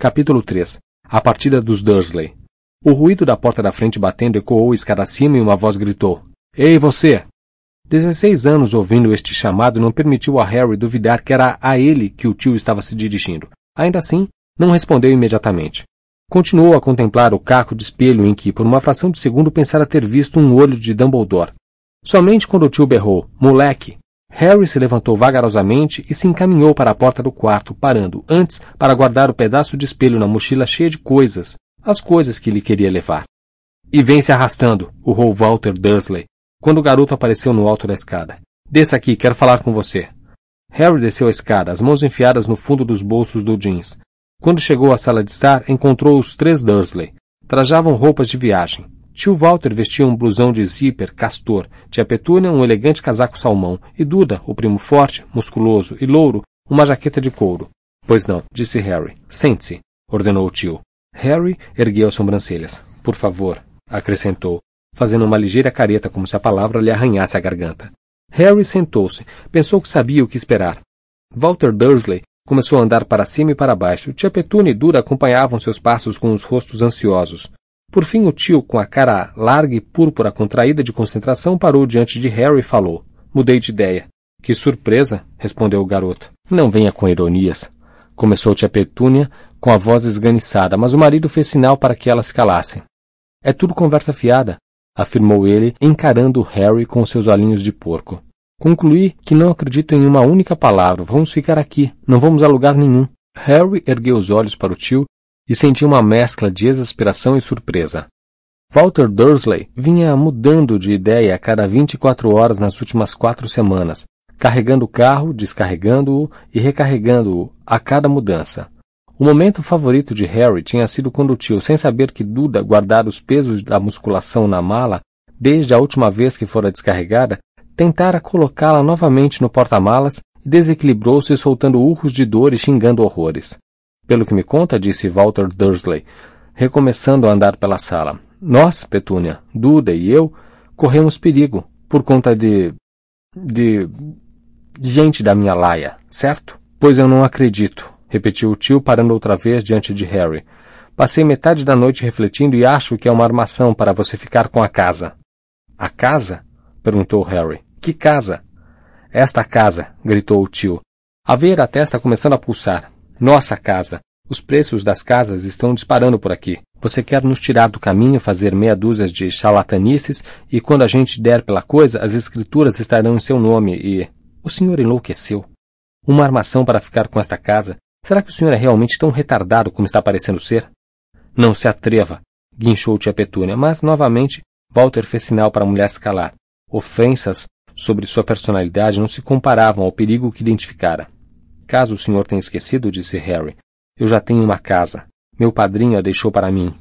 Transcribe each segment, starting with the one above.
Capítulo 3 A partida dos Dursley O ruído da porta da frente batendo ecoou escada acima e uma voz gritou. Ei, você! Dezesseis anos ouvindo este chamado não permitiu a Harry duvidar que era a ele que o tio estava se dirigindo. Ainda assim, não respondeu imediatamente. Continuou a contemplar o caco de espelho em que, por uma fração de segundo, pensara ter visto um olho de Dumbledore. Somente quando o tio berrou, moleque, Harry se levantou vagarosamente e se encaminhou para a porta do quarto, parando antes para guardar o pedaço de espelho na mochila cheia de coisas, as coisas que lhe queria levar. E vem se arrastando, urrou Walter Dursley, quando o garoto apareceu no alto da escada. Desça aqui, quero falar com você. Harry desceu a escada, as mãos enfiadas no fundo dos bolsos do jeans. Quando chegou à sala de estar, encontrou os três Dursley. Trajavam roupas de viagem. Tio Walter vestia um blusão de zíper castor, tia Petúnia um elegante casaco salmão, e Duda, o primo forte, musculoso e louro, uma jaqueta de couro. Pois não, disse Harry. Sente-se, ordenou o tio. Harry ergueu as sobrancelhas. Por favor, acrescentou, fazendo uma ligeira careta como se a palavra lhe arranhasse a garganta. Harry sentou-se, pensou que sabia o que esperar. Walter Dursley começou a andar para cima e para baixo. Tia Petúnia e Duda acompanhavam seus passos com os rostos ansiosos. Por fim, o tio, com a cara larga e púrpura contraída de concentração, parou diante de Harry e falou. Mudei de ideia. Que surpresa, respondeu o garoto. Não venha com ironias. Começou tia Petúnia com a voz esganiçada, mas o marido fez sinal para que ela se calasse. É tudo conversa fiada, afirmou ele, encarando Harry com seus olhinhos de porco. Concluí que não acredito em uma única palavra. Vamos ficar aqui. Não vamos a lugar nenhum. Harry ergueu os olhos para o tio e sentia uma mescla de exasperação e surpresa. Walter Dursley vinha mudando de ideia a cada 24 horas nas últimas quatro semanas, carregando o carro, descarregando-o e recarregando-o a cada mudança. O momento favorito de Harry tinha sido quando o tio, sem saber que Duda guardara os pesos da musculação na mala, desde a última vez que fora descarregada, tentara colocá-la novamente no porta-malas e desequilibrou-se soltando urros de dor e xingando horrores. Pelo que me conta, disse Walter Dursley, recomeçando a andar pela sala. Nós, Petúnia, Duda e eu, corremos perigo por conta de. de. gente da minha laia, certo? Pois eu não acredito, repetiu o tio, parando outra vez diante de Harry. Passei metade da noite refletindo e acho que é uma armação para você ficar com a casa. A casa? perguntou Harry. Que casa? Esta casa, gritou o tio. A ver a testa começando a pulsar. Nossa casa. Os preços das casas estão disparando por aqui. Você quer nos tirar do caminho, fazer meia dúzia de charlatanices, e quando a gente der pela coisa, as escrituras estarão em seu nome e. O senhor enlouqueceu. Uma armação para ficar com esta casa. Será que o senhor é realmente tão retardado como está parecendo ser? Não se atreva, guinchou tia Petúnia, mas, novamente, Walter fez sinal para a mulher se calar. Ofensas sobre sua personalidade não se comparavam ao perigo que identificara. Caso o senhor tenha esquecido, disse Harry, eu já tenho uma casa. Meu padrinho a deixou para mim.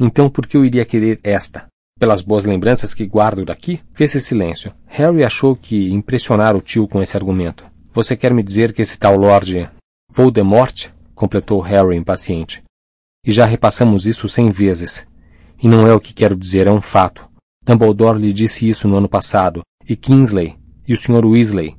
Então por que eu iria querer esta? Pelas boas lembranças que guardo daqui? Fez-se silêncio. Harry achou que impressionar o tio com esse argumento. Você quer me dizer que esse tal Lord Voldemort? completou Harry impaciente. E já repassamos isso cem vezes. E não é o que quero dizer, é um fato. Dumbledore lhe disse isso no ano passado, e Kingsley, e o Sr. Weasley,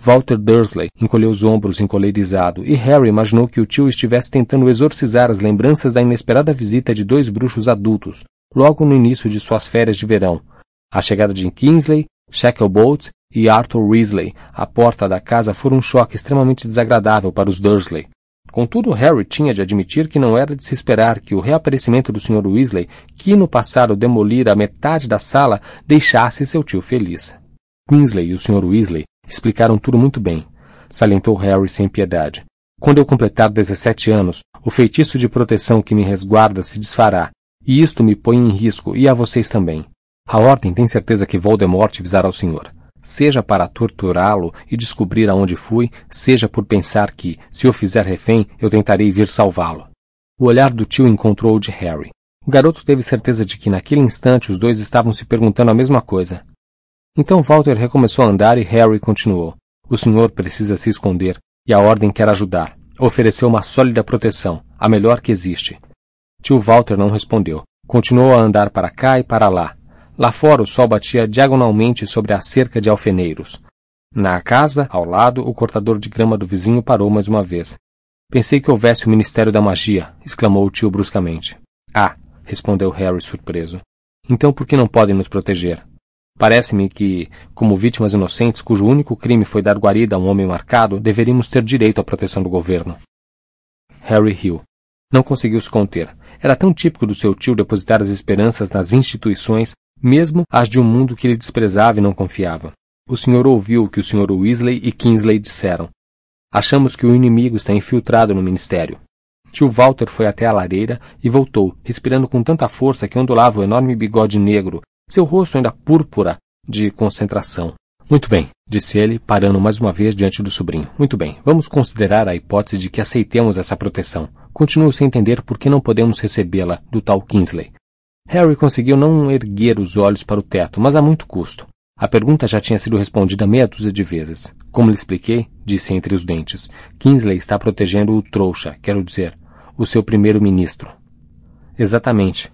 Walter Dursley encolheu os ombros encolerizado, e Harry imaginou que o tio estivesse tentando exorcizar as lembranças da inesperada visita de dois bruxos adultos, logo no início de suas férias de verão. A chegada de Kingsley, Shacklebolt e Arthur Weasley à porta da casa foram um choque extremamente desagradável para os Dursley. Contudo, Harry tinha de admitir que não era de se esperar que o reaparecimento do Sr. Weasley, que no passado demolira a metade da sala, deixasse seu tio feliz. Kingsley e o Sr. Weasley Explicaram tudo muito bem, salientou Harry sem piedade. Quando eu completar 17 anos, o feitiço de proteção que me resguarda se desfará, e isto me põe em risco e a vocês também. A Ordem tem certeza que Voldemort visará o senhor. Seja para torturá-lo e descobrir aonde fui, seja por pensar que, se o fizer refém, eu tentarei vir salvá-lo. O olhar do tio encontrou o de Harry. O garoto teve certeza de que naquele instante os dois estavam se perguntando a mesma coisa. Então Walter recomeçou a andar e Harry continuou. O senhor precisa se esconder e a ordem quer ajudar. Ofereceu uma sólida proteção, a melhor que existe. Tio Walter não respondeu. Continuou a andar para cá e para lá. Lá fora o sol batia diagonalmente sobre a cerca de alfeneiros. Na casa, ao lado, o cortador de grama do vizinho parou mais uma vez. Pensei que houvesse o Ministério da Magia, exclamou o tio bruscamente. Ah, respondeu Harry surpreso. Então por que não podem nos proteger? Parece-me que, como vítimas inocentes cujo único crime foi dar guarida a um homem marcado, deveríamos ter direito à proteção do governo. Harry riu. Não conseguiu se conter. Era tão típico do seu tio depositar as esperanças nas instituições, mesmo as de um mundo que ele desprezava e não confiava. O senhor ouviu o que o senhor Weasley e Kingsley disseram. Achamos que o inimigo está infiltrado no ministério. Tio Walter foi até a lareira e voltou, respirando com tanta força que ondulava o enorme bigode negro, seu rosto ainda púrpura de concentração. Muito bem, disse ele, parando mais uma vez diante do sobrinho. Muito bem, vamos considerar a hipótese de que aceitemos essa proteção. Continuo sem entender por que não podemos recebê-la do tal Kingsley. Harry conseguiu não erguer os olhos para o teto, mas a muito custo. A pergunta já tinha sido respondida meia dúzia de vezes. Como lhe expliquei, disse entre os dentes, Kingsley está protegendo o trouxa, quero dizer, o seu primeiro-ministro. Exatamente.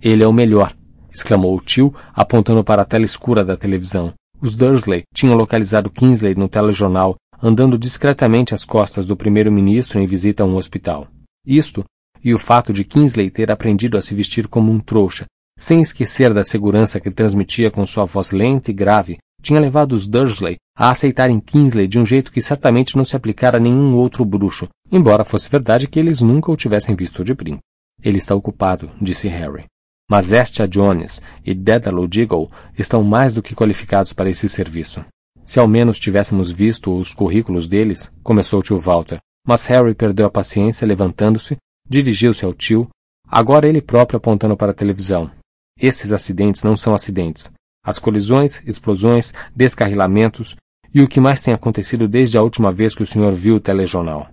Ele é o melhor, exclamou o tio, apontando para a tela escura da televisão. Os Dursley tinham localizado Kingsley no telejornal, andando discretamente às costas do primeiro-ministro em visita a um hospital. Isto, e o fato de Kingsley ter aprendido a se vestir como um trouxa, sem esquecer da segurança que transmitia com sua voz lenta e grave, tinha levado os Dursley a aceitarem Kingsley de um jeito que certamente não se aplicara a nenhum outro bruxo, embora fosse verdade que eles nunca o tivessem visto de brinco. Ele está ocupado, disse Harry. Mas Estia Jones e Dédalo Diggle estão mais do que qualificados para esse serviço. Se ao menos tivéssemos visto os currículos deles, começou o tio Walter, mas Harry perdeu a paciência levantando-se, dirigiu-se ao tio, agora ele próprio apontando para a televisão, esses acidentes não são acidentes. As colisões, explosões, descarrilamentos e o que mais tem acontecido desde a última vez que o senhor viu o telejornal.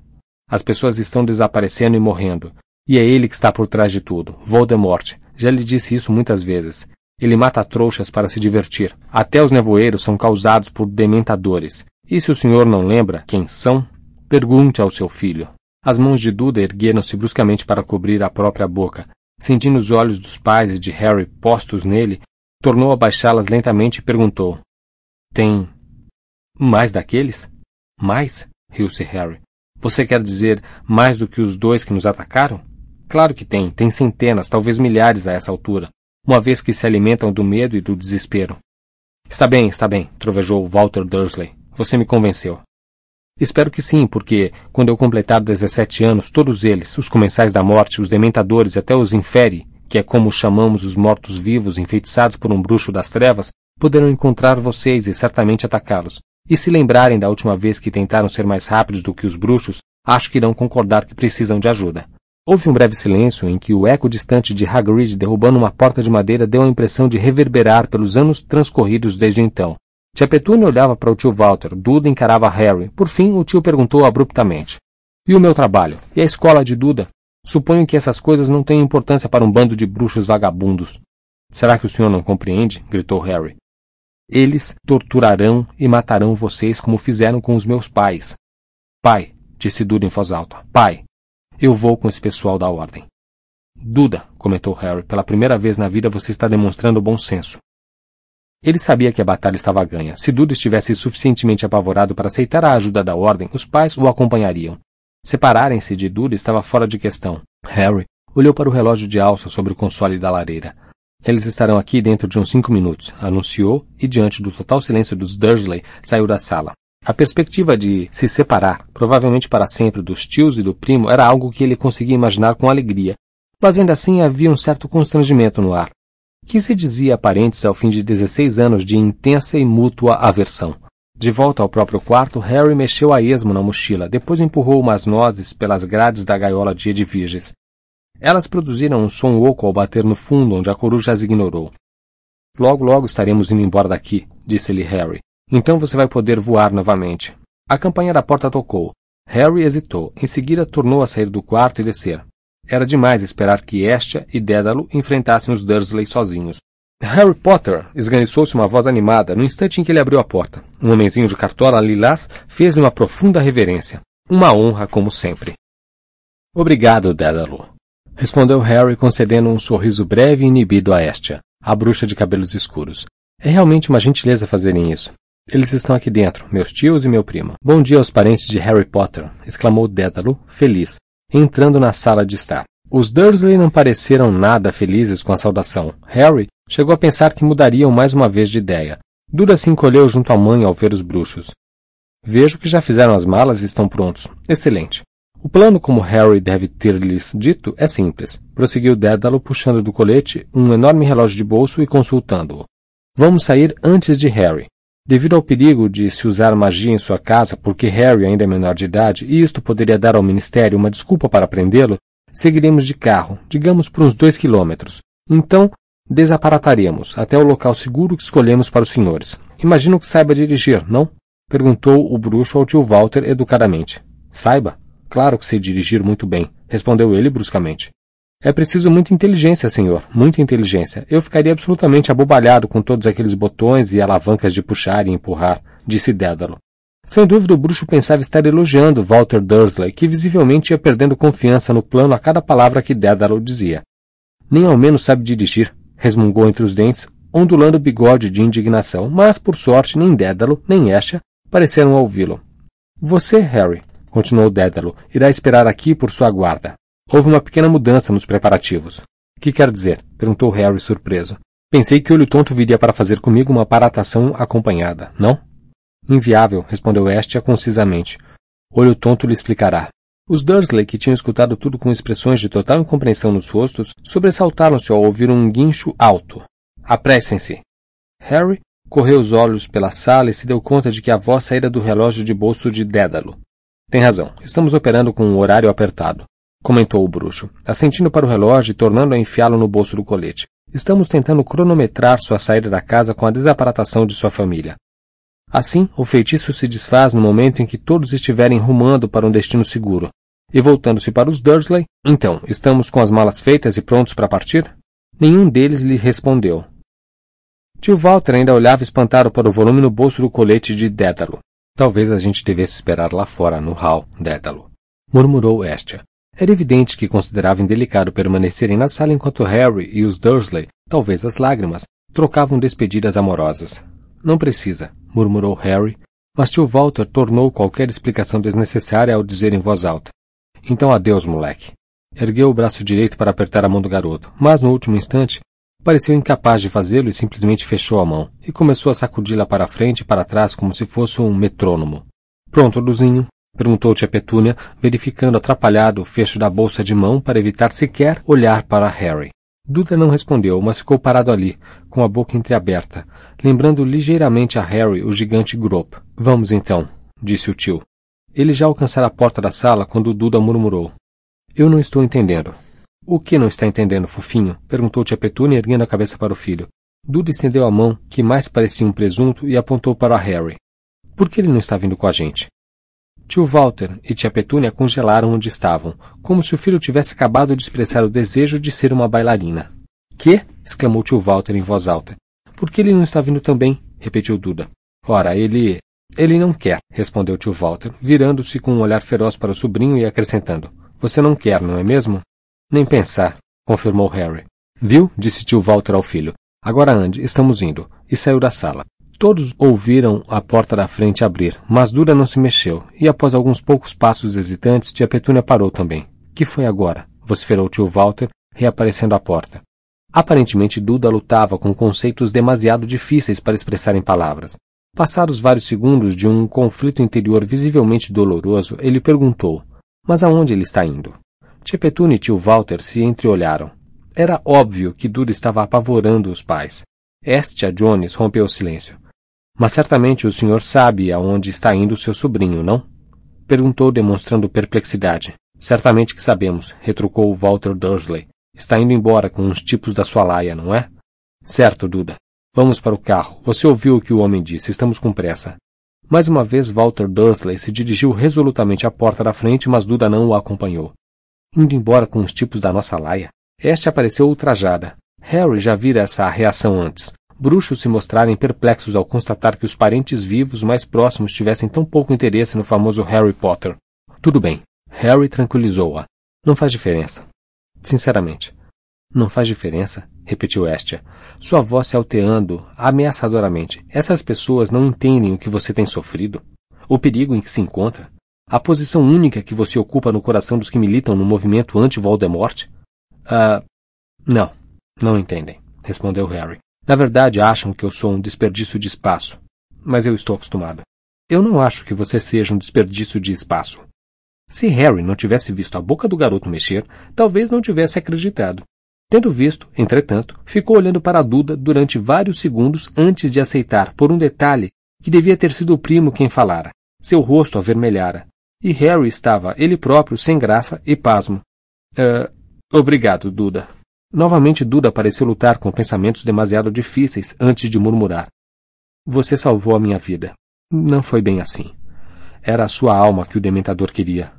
As pessoas estão desaparecendo e morrendo. E é ele que está por trás de tudo. Voldemort. Já lhe disse isso muitas vezes. Ele mata trouxas para se divertir. Até os nevoeiros são causados por dementadores. E se o senhor não lembra quem são, pergunte ao seu filho. As mãos de Duda ergueram-se bruscamente para cobrir a própria boca, Sentindo os olhos dos pais e de Harry postos nele, tornou a baixá-las lentamente e perguntou: Tem mais daqueles? Mais? riu-se Harry. Você quer dizer mais do que os dois que nos atacaram? Claro que tem, tem centenas, talvez milhares a essa altura, uma vez que se alimentam do medo e do desespero. Está bem, está bem, trovejou Walter Dursley. Você me convenceu. Espero que sim, porque, quando eu completar 17 anos, todos eles, os comensais da morte, os dementadores e até os inferi, que é como chamamos os mortos-vivos enfeitiçados por um bruxo das trevas, poderão encontrar vocês e certamente atacá-los. E se lembrarem da última vez que tentaram ser mais rápidos do que os bruxos, acho que irão concordar que precisam de ajuda. Houve um breve silêncio em que o eco distante de Hagrid derrubando uma porta de madeira deu a impressão de reverberar pelos anos transcorridos desde então. Tia Petúnia olhava para o tio Walter, Duda encarava Harry. Por fim, o tio perguntou abruptamente. E o meu trabalho? E a escola de Duda? Suponho que essas coisas não têm importância para um bando de bruxos vagabundos. Será que o senhor não compreende? gritou Harry. Eles torturarão e matarão vocês como fizeram com os meus pais. Pai, disse Duda em voz alta. Pai, eu vou com esse pessoal da ordem. Duda, comentou Harry, pela primeira vez na vida você está demonstrando bom senso. Ele sabia que a batalha estava ganha. Se Duda estivesse suficientemente apavorado para aceitar a ajuda da ordem, os pais o acompanhariam. Separarem-se de Duda estava fora de questão. Harry olhou para o relógio de alça sobre o console da lareira. Eles estarão aqui dentro de uns cinco minutos, anunciou, e diante do total silêncio dos Dursley, saiu da sala. A perspectiva de se separar, provavelmente para sempre, dos tios e do primo era algo que ele conseguia imaginar com alegria, mas ainda assim havia um certo constrangimento no ar que se dizia a parentes ao fim de 16 anos de intensa e mútua aversão. De volta ao próprio quarto, Harry mexeu a esmo na mochila, depois empurrou umas nozes pelas grades da gaiola de Edviges. Elas produziram um som oco ao bater no fundo, onde a coruja as ignorou. Logo, logo estaremos indo embora daqui, disse-lhe Harry. Então você vai poder voar novamente. A campainha da porta tocou. Harry hesitou. Em seguida, tornou a sair do quarto e descer. Era demais esperar que Estia e Dédalo enfrentassem os Dursley sozinhos. Harry Potter! esganiçou-se uma voz animada no instante em que ele abriu a porta. Um homenzinho de cartola lilás fez-lhe uma profunda reverência. Uma honra, como sempre. Obrigado, Dédalo. Respondeu Harry concedendo um sorriso breve e inibido a Estia, a bruxa de cabelos escuros. É realmente uma gentileza fazerem isso. Eles estão aqui dentro, meus tios e meu primo. Bom dia aos parentes de Harry Potter, exclamou Dédalo, feliz, entrando na sala de estar. Os Dursley não pareceram nada felizes com a saudação. Harry chegou a pensar que mudariam mais uma vez de ideia. Dura se encolheu junto à mãe ao ver os bruxos. Vejo que já fizeram as malas e estão prontos. Excelente. O plano, como Harry deve ter lhes dito, é simples. Prosseguiu Dédalo puxando do colete um enorme relógio de bolso e consultando-o. Vamos sair antes de Harry. Devido ao perigo de se usar magia em sua casa porque Harry ainda é menor de idade e isto poderia dar ao Ministério uma desculpa para prendê-lo, seguiremos de carro, digamos por uns dois quilômetros. Então, desaparataremos até o local seguro que escolhemos para os senhores. Imagino que saiba dirigir, não? Perguntou o bruxo ao tio Walter educadamente. Saiba? Claro que sei dirigir muito bem, respondeu ele bruscamente. É preciso muita inteligência, senhor, muita inteligência. Eu ficaria absolutamente abobalhado com todos aqueles botões e alavancas de puxar e empurrar, disse Dédalo. Sem dúvida o bruxo pensava estar elogiando Walter Dursley, que visivelmente ia perdendo confiança no plano a cada palavra que Dédalo dizia. Nem ao menos sabe dirigir, resmungou entre os dentes, ondulando o bigode de indignação, mas, por sorte, nem Dédalo, nem Esha pareceram ouvi-lo. Você, Harry, continuou Dédalo, irá esperar aqui por sua guarda. Houve uma pequena mudança nos preparativos. Que quer dizer? perguntou Harry surpreso. Pensei que Olho Tonto viria para fazer comigo uma paratação acompanhada, não? Inviável, respondeu Estia concisamente. Olho Tonto lhe explicará. Os Dursley, que tinham escutado tudo com expressões de total incompreensão nos rostos, sobressaltaram-se ao ouvir um guincho alto. Apressem-se. Harry correu os olhos pela sala e se deu conta de que a voz saíra do relógio de bolso de Dédalo. Tem razão. Estamos operando com um horário apertado comentou o bruxo, assentindo para o relógio e tornando a enfiá-lo no bolso do colete. Estamos tentando cronometrar sua saída da casa com a desaparatação de sua família. Assim, o feitiço se desfaz no momento em que todos estiverem rumando para um destino seguro. E voltando-se para os Dursley, então, estamos com as malas feitas e prontos para partir? Nenhum deles lhe respondeu. Tio Walter ainda olhava espantado para o volume no bolso do colete de Dédalo. Talvez a gente devesse esperar lá fora, no hall, Dédalo. Murmurou Estia. Era evidente que considerava indelicado permanecerem na sala enquanto Harry e os Dursley, talvez as lágrimas, trocavam despedidas amorosas. Não precisa, murmurou Harry, mas tio Walter tornou qualquer explicação desnecessária ao dizer em voz alta. Então adeus, moleque. Ergueu o braço direito para apertar a mão do garoto, mas no último instante pareceu incapaz de fazê-lo e simplesmente fechou a mão e começou a sacudi-la para frente e para trás como se fosse um metrônomo. Pronto, Luzinho, Perguntou tia Petúnia, verificando atrapalhado o fecho da bolsa de mão para evitar sequer olhar para Harry. Duda não respondeu, mas ficou parado ali, com a boca entreaberta, lembrando ligeiramente a Harry o gigante Grop. Vamos então, disse o tio. Ele já alcançara a porta da sala quando Duda murmurou. Eu não estou entendendo. O que não está entendendo, fofinho? perguntou tia Petúnia, erguendo a cabeça para o filho. Duda estendeu a mão, que mais parecia um presunto, e apontou para Harry. Por que ele não está vindo com a gente? Tio Walter e tia Petúnia congelaram onde estavam, como se o filho tivesse acabado de expressar o desejo de ser uma bailarina. Que? exclamou tio Walter em voz alta. Por que ele não está vindo também? repetiu Duda. Ora, ele. Ele não quer, respondeu tio Walter, virando-se com um olhar feroz para o sobrinho e acrescentando. Você não quer, não é mesmo? Nem pensar, confirmou Harry. Viu? disse tio Walter ao filho. Agora ande, estamos indo. E saiu da sala. Todos ouviram a porta da frente abrir, mas Dura não se mexeu, e após alguns poucos passos hesitantes, tia Petúnia parou também. Que foi agora? vociferou tio Walter, reaparecendo à porta. Aparentemente Duda lutava com conceitos demasiado difíceis para expressar em palavras. Passados vários segundos de um conflito interior visivelmente doloroso, ele perguntou: Mas aonde ele está indo? Tia Petúnia e tio Walter se entreolharam. Era óbvio que Duda estava apavorando os pais. Estia Jones rompeu o silêncio. Mas certamente o senhor sabe aonde está indo seu sobrinho, não? Perguntou, demonstrando perplexidade. Certamente que sabemos, retrucou Walter Dursley. Está indo embora com uns tipos da sua laia, não é? Certo, Duda. Vamos para o carro. Você ouviu o que o homem disse. Estamos com pressa. Mais uma vez, Walter Dursley se dirigiu resolutamente à porta da frente, mas Duda não o acompanhou. Indo embora com os tipos da nossa laia? Este apareceu ultrajada. Harry já vira essa reação antes bruxos se mostrarem perplexos ao constatar que os parentes vivos mais próximos tivessem tão pouco interesse no famoso Harry Potter. Tudo bem. Harry tranquilizou-a. Não faz diferença. Sinceramente. Não faz diferença, repetiu Estia, sua voz se alteando ameaçadoramente. Essas pessoas não entendem o que você tem sofrido, o perigo em que se encontra, a posição única que você ocupa no coração dos que militam no movimento anti-Voldemort. Ah, não, não entendem, respondeu Harry. Na verdade, acham que eu sou um desperdício de espaço, mas eu estou acostumado. Eu não acho que você seja um desperdício de espaço. Se Harry não tivesse visto a boca do garoto mexer, talvez não tivesse acreditado. Tendo visto, entretanto, ficou olhando para Duda durante vários segundos antes de aceitar, por um detalhe, que devia ter sido o primo quem falara. Seu rosto avermelhara. E Harry estava, ele próprio, sem graça e pasmo. Uh, obrigado, Duda. Novamente Duda pareceu lutar com pensamentos demasiado difíceis antes de murmurar. Você salvou a minha vida. Não foi bem assim. Era a sua alma que o dementador queria.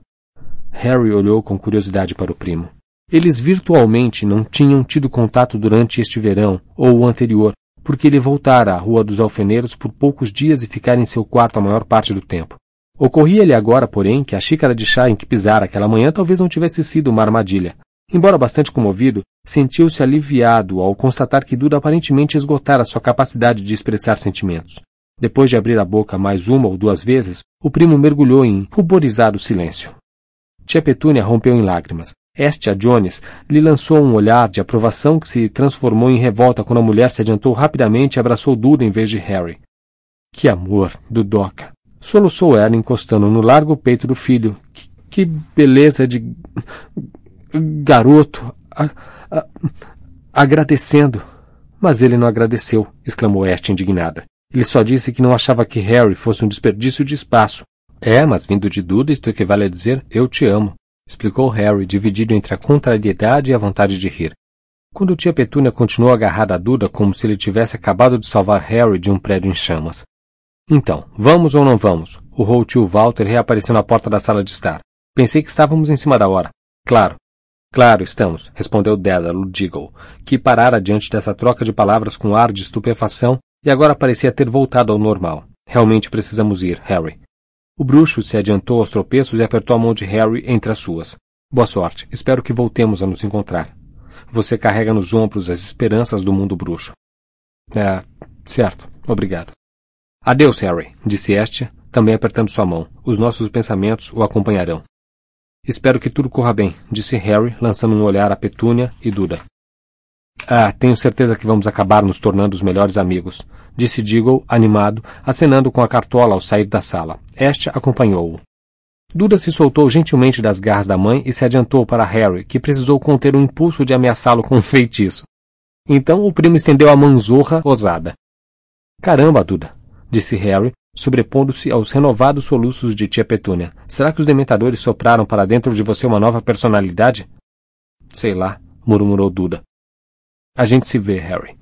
Harry olhou com curiosidade para o primo. Eles virtualmente não tinham tido contato durante este verão ou o anterior, porque ele voltara à Rua dos Alfeneiros por poucos dias e ficara em seu quarto a maior parte do tempo. Ocorria-lhe agora, porém, que a xícara de chá em que pisara aquela manhã talvez não tivesse sido uma armadilha, Embora bastante comovido, sentiu-se aliviado ao constatar que Duda aparentemente esgotara sua capacidade de expressar sentimentos. Depois de abrir a boca mais uma ou duas vezes, o primo mergulhou em ruborizado silêncio. Tia Petúnia rompeu em lágrimas. Estia Jones lhe lançou um olhar de aprovação que se transformou em revolta quando a mulher se adiantou rapidamente e abraçou Duda em vez de Harry. Que amor, Dudoca! Soluçou ela encostando no largo peito do filho. Que, que beleza de garoto, a, a, agradecendo. Mas ele não agradeceu, exclamou Este indignada. Ele só disse que não achava que Harry fosse um desperdício de espaço. É, mas vindo de Duda, isto equivale a dizer eu te amo, explicou Harry, dividido entre a contrariedade e a vontade de rir. Quando tia Petúnia continuou agarrada a Duda como se ele tivesse acabado de salvar Harry de um prédio em chamas. Então, vamos ou não vamos? O tio Walter reapareceu na porta da sala de estar. Pensei que estávamos em cima da hora. Claro, Claro, estamos, respondeu Dédalo Diggle, que parara diante dessa troca de palavras com ar de estupefação e agora parecia ter voltado ao normal. Realmente precisamos ir, Harry. O bruxo se adiantou aos tropeços e apertou a mão de Harry entre as suas. Boa sorte. Espero que voltemos a nos encontrar. Você carrega nos ombros as esperanças do mundo bruxo. É, certo. Obrigado. Adeus, Harry, disse Estia, também apertando sua mão. Os nossos pensamentos o acompanharão. Espero que tudo corra bem, disse Harry, lançando um olhar a Petúnia e Duda. Ah, tenho certeza que vamos acabar nos tornando os melhores amigos, disse Diggle, animado, acenando com a cartola ao sair da sala. Este acompanhou-o. Duda se soltou gentilmente das garras da mãe e se adiantou para Harry, que precisou conter o impulso de ameaçá-lo com um feitiço. Então o primo estendeu a manzorra ousada. Caramba, Duda, disse Harry, sobrepondo-se aos renovados soluços de tia Petúnia. Será que os dementadores sopraram para dentro de você uma nova personalidade? Sei lá, murmurou Duda. A gente se vê, Harry.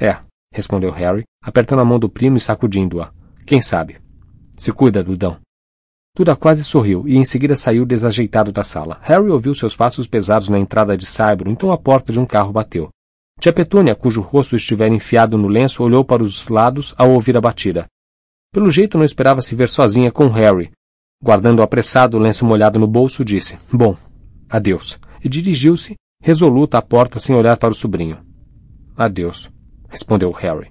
É, respondeu Harry, apertando a mão do primo e sacudindo-a. Quem sabe? Se cuida, Dudão. Duda quase sorriu e em seguida saiu desajeitado da sala. Harry ouviu seus passos pesados na entrada de Saibro, então a porta de um carro bateu. Tia Petúnia, cujo rosto estivera enfiado no lenço, olhou para os lados ao ouvir a batida. Pelo jeito não esperava se ver sozinha com Harry. Guardando apressado o lenço molhado no bolso, disse: Bom, adeus. E dirigiu-se, resoluta, à porta sem olhar para o sobrinho. Adeus, respondeu Harry.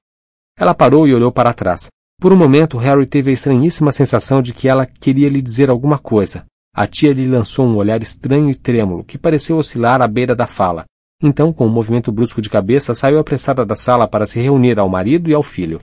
Ela parou e olhou para trás. Por um momento, Harry teve a estranhíssima sensação de que ela queria lhe dizer alguma coisa. A tia lhe lançou um olhar estranho e trêmulo, que pareceu oscilar à beira da fala. Então, com um movimento brusco de cabeça, saiu apressada da sala para se reunir ao marido e ao filho.